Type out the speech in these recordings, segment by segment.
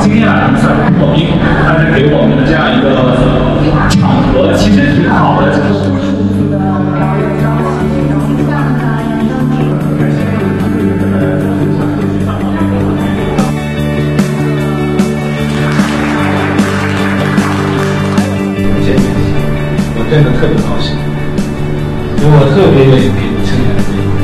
今天啊，算是破冰，但是给我们的这样一个场合，其实挺好的。谢谢，我真的特别高兴，因为我特别愿意给青年人工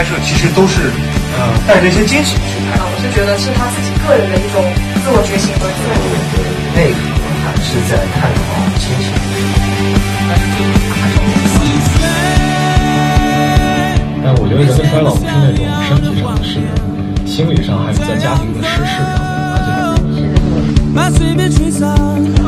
拍摄其实都是呃带着一些惊喜去拍。我是觉得是他自己个人的一种自我觉醒和自我。内核还是在探讨亲情。但我觉得人的衰老不是那种身体上的事，心理上还有在家庭的失事上面，